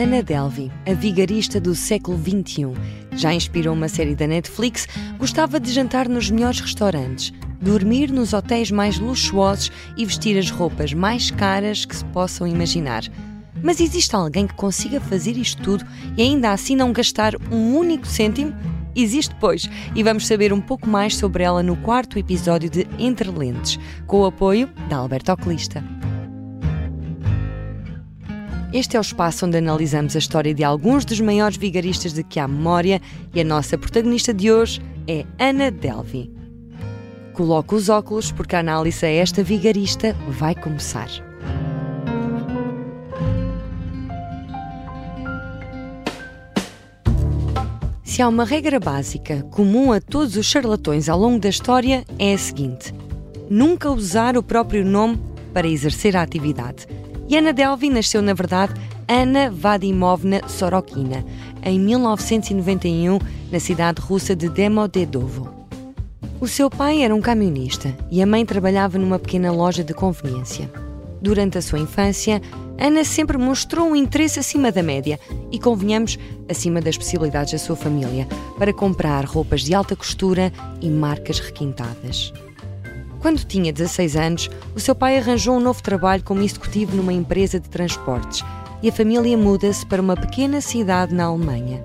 Ana Delvey, a vigarista do século XXI, já inspirou uma série da Netflix, gostava de jantar nos melhores restaurantes, dormir nos hotéis mais luxuosos e vestir as roupas mais caras que se possam imaginar. Mas existe alguém que consiga fazer isto tudo e ainda assim não gastar um único cêntimo? Existe, pois, e vamos saber um pouco mais sobre ela no quarto episódio de Entre Lentes, com o apoio da Alberto Oclista. Este é o espaço onde analisamos a história de alguns dos maiores vigaristas de que há memória e a nossa protagonista de hoje é Ana Delvi. Coloque os óculos porque a análise a esta vigarista vai começar. Se há uma regra básica comum a todos os charlatões ao longo da história, é a seguinte: nunca usar o próprio nome para exercer a atividade. E Ana Delvin nasceu, na verdade, Ana Vadimovna Sorokina, em 1991, na cidade russa de Demodedovo. O seu pai era um camionista e a mãe trabalhava numa pequena loja de conveniência. Durante a sua infância, Ana sempre mostrou um interesse acima da média e, convenhamos, acima das possibilidades da sua família, para comprar roupas de alta costura e marcas requintadas. Quando tinha 16 anos, o seu pai arranjou um novo trabalho como executivo numa empresa de transportes e a família muda-se para uma pequena cidade na Alemanha.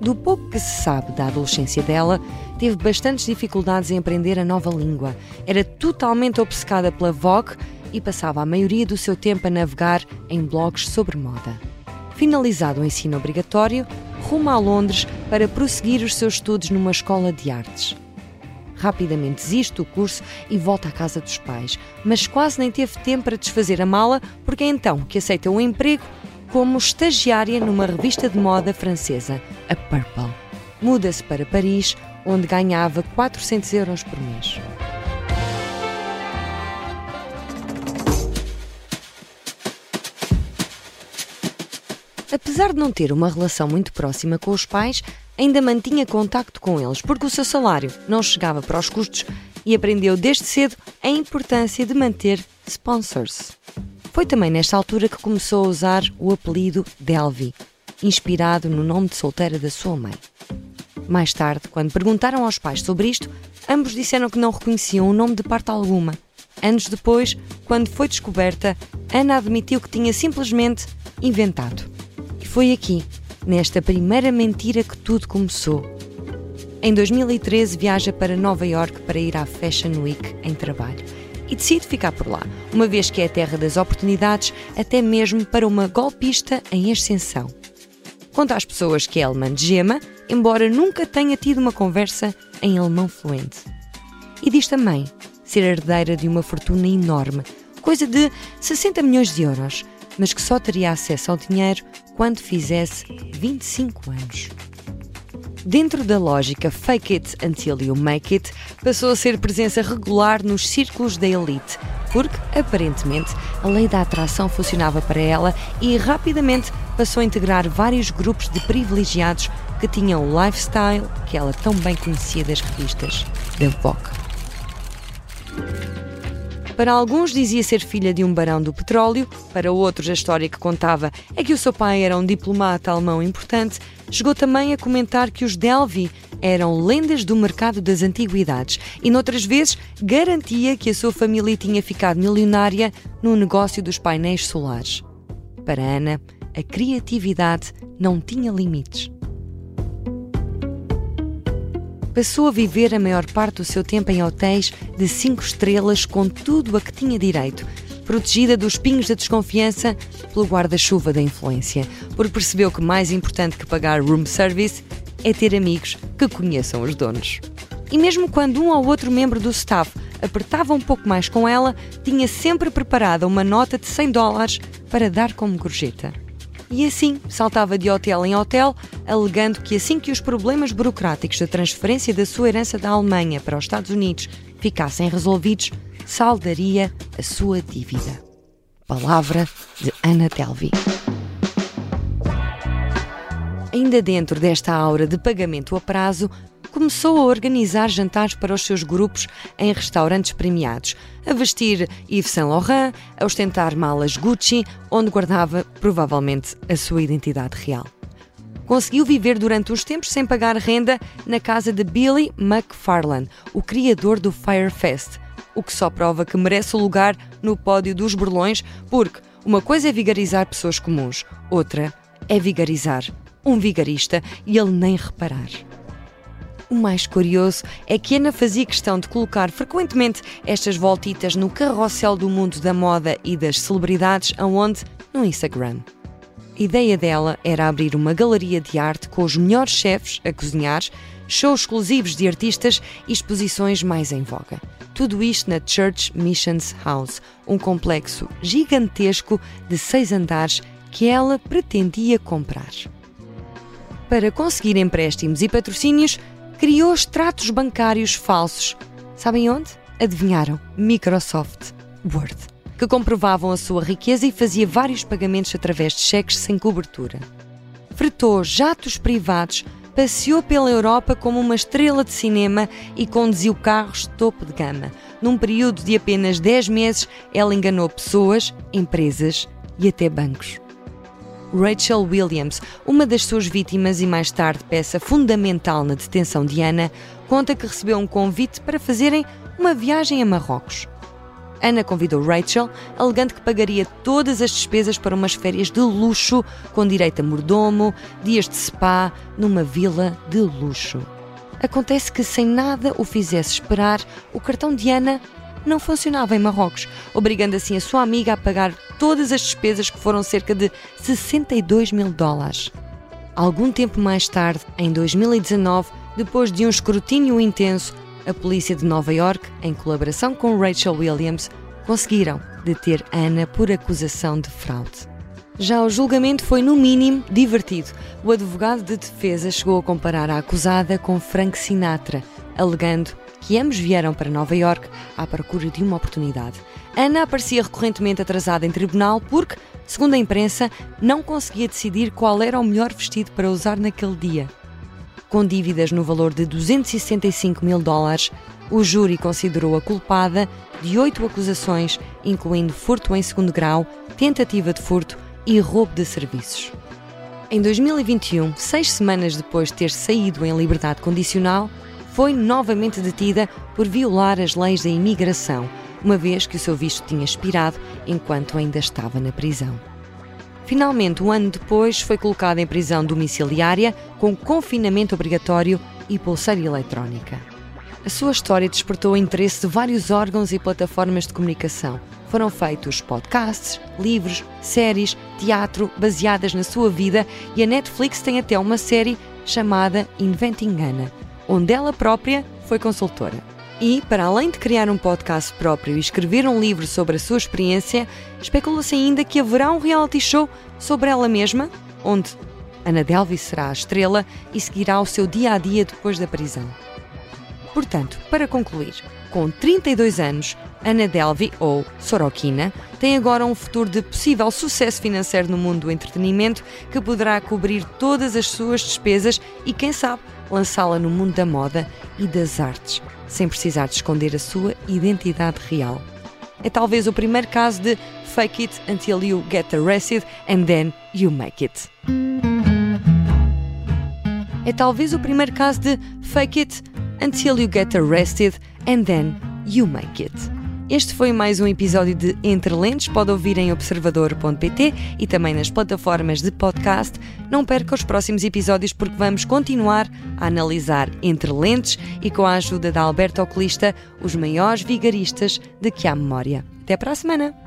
Do pouco que se sabe da adolescência dela, teve bastantes dificuldades em aprender a nova língua. Era totalmente obcecada pela Vogue e passava a maioria do seu tempo a navegar em blogs sobre moda. Finalizado o ensino obrigatório, rumo a Londres para prosseguir os seus estudos numa escola de artes. Rapidamente desiste do curso e volta à casa dos pais, mas quase nem teve tempo para desfazer a mala, porque é então que aceita um emprego como estagiária numa revista de moda francesa, a Purple. Muda-se para Paris, onde ganhava 400 euros por mês. Apesar de não ter uma relação muito próxima com os pais, ainda mantinha contacto com eles, porque o seu salário não chegava para os custos e aprendeu desde cedo a importância de manter sponsors. Foi também nesta altura que começou a usar o apelido Delvi, inspirado no nome de solteira da sua mãe. Mais tarde, quando perguntaram aos pais sobre isto, ambos disseram que não reconheciam o nome de parte alguma. Anos depois, quando foi descoberta, Ana admitiu que tinha simplesmente inventado. Foi aqui, nesta primeira mentira que tudo começou. Em 2013 viaja para Nova York para ir à Fashion Week em trabalho e decide ficar por lá, uma vez que é a terra das oportunidades, até mesmo para uma golpista em ascensão. Conta às pessoas que é alemã de gema, embora nunca tenha tido uma conversa em alemão fluente. E diz também ser herdeira de uma fortuna enorme, coisa de 60 milhões de euros, mas que só teria acesso ao dinheiro quando fizesse 25 anos. Dentro da lógica fake it until you make it, passou a ser presença regular nos círculos da elite, porque, aparentemente, a lei da atração funcionava para ela e rapidamente passou a integrar vários grupos de privilegiados que tinham o lifestyle que ela tão bem conhecia das revistas, da Vogue. Para alguns dizia ser filha de um barão do petróleo, para outros a história que contava é que o seu pai era um diplomata alemão importante. Chegou também a comentar que os Delvi eram lendas do mercado das antiguidades e, noutras vezes, garantia que a sua família tinha ficado milionária no negócio dos painéis solares. Para Ana, a criatividade não tinha limites passou a viver a maior parte do seu tempo em hotéis de cinco estrelas com tudo a que tinha direito, protegida dos pingos da desconfiança pelo guarda-chuva da influência, porque percebeu que mais importante que pagar room service é ter amigos que conheçam os donos. E mesmo quando um ou outro membro do staff apertava um pouco mais com ela, tinha sempre preparada uma nota de 100 dólares para dar como gorjeta. E assim saltava de hotel em hotel, alegando que assim que os problemas burocráticos da transferência da sua herança da Alemanha para os Estados Unidos ficassem resolvidos, saldaria a sua dívida. Palavra de Ana Telvi. Ainda dentro desta aura de pagamento a prazo, começou a organizar jantares para os seus grupos em restaurantes premiados, a vestir Yves Saint Laurent, a ostentar malas Gucci, onde guardava provavelmente a sua identidade real. Conseguiu viver durante uns tempos sem pagar renda na casa de Billy McFarlane, o criador do Firefest, o que só prova que merece o lugar no pódio dos burlões, porque uma coisa é vigarizar pessoas comuns, outra é vigarizar um vigarista e ele nem reparar. O mais curioso é que Ana fazia questão de colocar frequentemente estas voltitas no carrossel do mundo da moda e das celebridades, aonde? No Instagram. A ideia dela era abrir uma galeria de arte com os melhores chefes a cozinhar, shows exclusivos de artistas e exposições mais em voga. Tudo isto na Church Missions House, um complexo gigantesco de seis andares que ela pretendia comprar. Para conseguir empréstimos e patrocínios, criou extratos bancários falsos. Sabem onde? Adivinharam? Microsoft Word, que comprovavam a sua riqueza e fazia vários pagamentos através de cheques sem cobertura. Fretou jatos privados, passeou pela Europa como uma estrela de cinema e conduziu carros topo de gama. Num período de apenas 10 meses, ela enganou pessoas, empresas e até bancos. Rachel Williams, uma das suas vítimas e mais tarde peça fundamental na detenção de Ana, conta que recebeu um convite para fazerem uma viagem a Marrocos. Ana convidou Rachel, alegando que pagaria todas as despesas para umas férias de luxo, com direito a mordomo, dias de spa, numa vila de luxo. Acontece que, sem nada o fizesse esperar, o cartão de Ana não funcionava em Marrocos, obrigando assim a sua amiga a pagar todas as despesas que foram cerca de 62 mil dólares. Algum tempo mais tarde, em 2019, depois de um escrutínio intenso, a polícia de Nova York, em colaboração com Rachel Williams, conseguiram deter Ana por acusação de fraude. Já o julgamento foi, no mínimo, divertido. O advogado de defesa chegou a comparar a acusada com Frank Sinatra, alegando que ambos vieram para Nova York à procura de uma oportunidade. Ana aparecia recorrentemente atrasada em tribunal porque, segundo a imprensa, não conseguia decidir qual era o melhor vestido para usar naquele dia. Com dívidas no valor de 265 mil dólares, o júri considerou-a culpada de oito acusações, incluindo furto em segundo grau, tentativa de furto e roubo de serviços. Em 2021, seis semanas depois de ter saído em liberdade condicional, foi novamente detida por violar as leis da imigração, uma vez que o seu visto tinha expirado enquanto ainda estava na prisão. Finalmente, um ano depois, foi colocada em prisão domiciliária com confinamento obrigatório e pulseira eletrónica. A sua história despertou o interesse de vários órgãos e plataformas de comunicação. Foram feitos podcasts, livros, séries, teatro baseadas na sua vida e a Netflix tem até uma série chamada Inventing Anna, onde ela própria foi consultora. E, para além de criar um podcast próprio e escrever um livro sobre a sua experiência, especula-se ainda que haverá um reality show sobre ela mesma, onde Ana Delvi será a estrela e seguirá o seu dia a dia depois da prisão. Portanto, para concluir, com 32 anos, Ana Delvi, ou Sorokina, tem agora um futuro de possível sucesso financeiro no mundo do entretenimento que poderá cobrir todas as suas despesas e, quem sabe, lançá-la no mundo da moda e das artes, sem precisar de esconder a sua identidade real. É talvez o primeiro caso de fake it until you get arrested and then you make it. É talvez o primeiro caso de fake it until you get arrested and then you make it. Este foi mais um episódio de Entre Lentes. Pode ouvir em observador.pt e também nas plataformas de podcast. Não perca os próximos episódios porque vamos continuar a analisar Entre Lentes e com a ajuda da Alberto Oculista, os maiores vigaristas de que há memória. Até para a semana!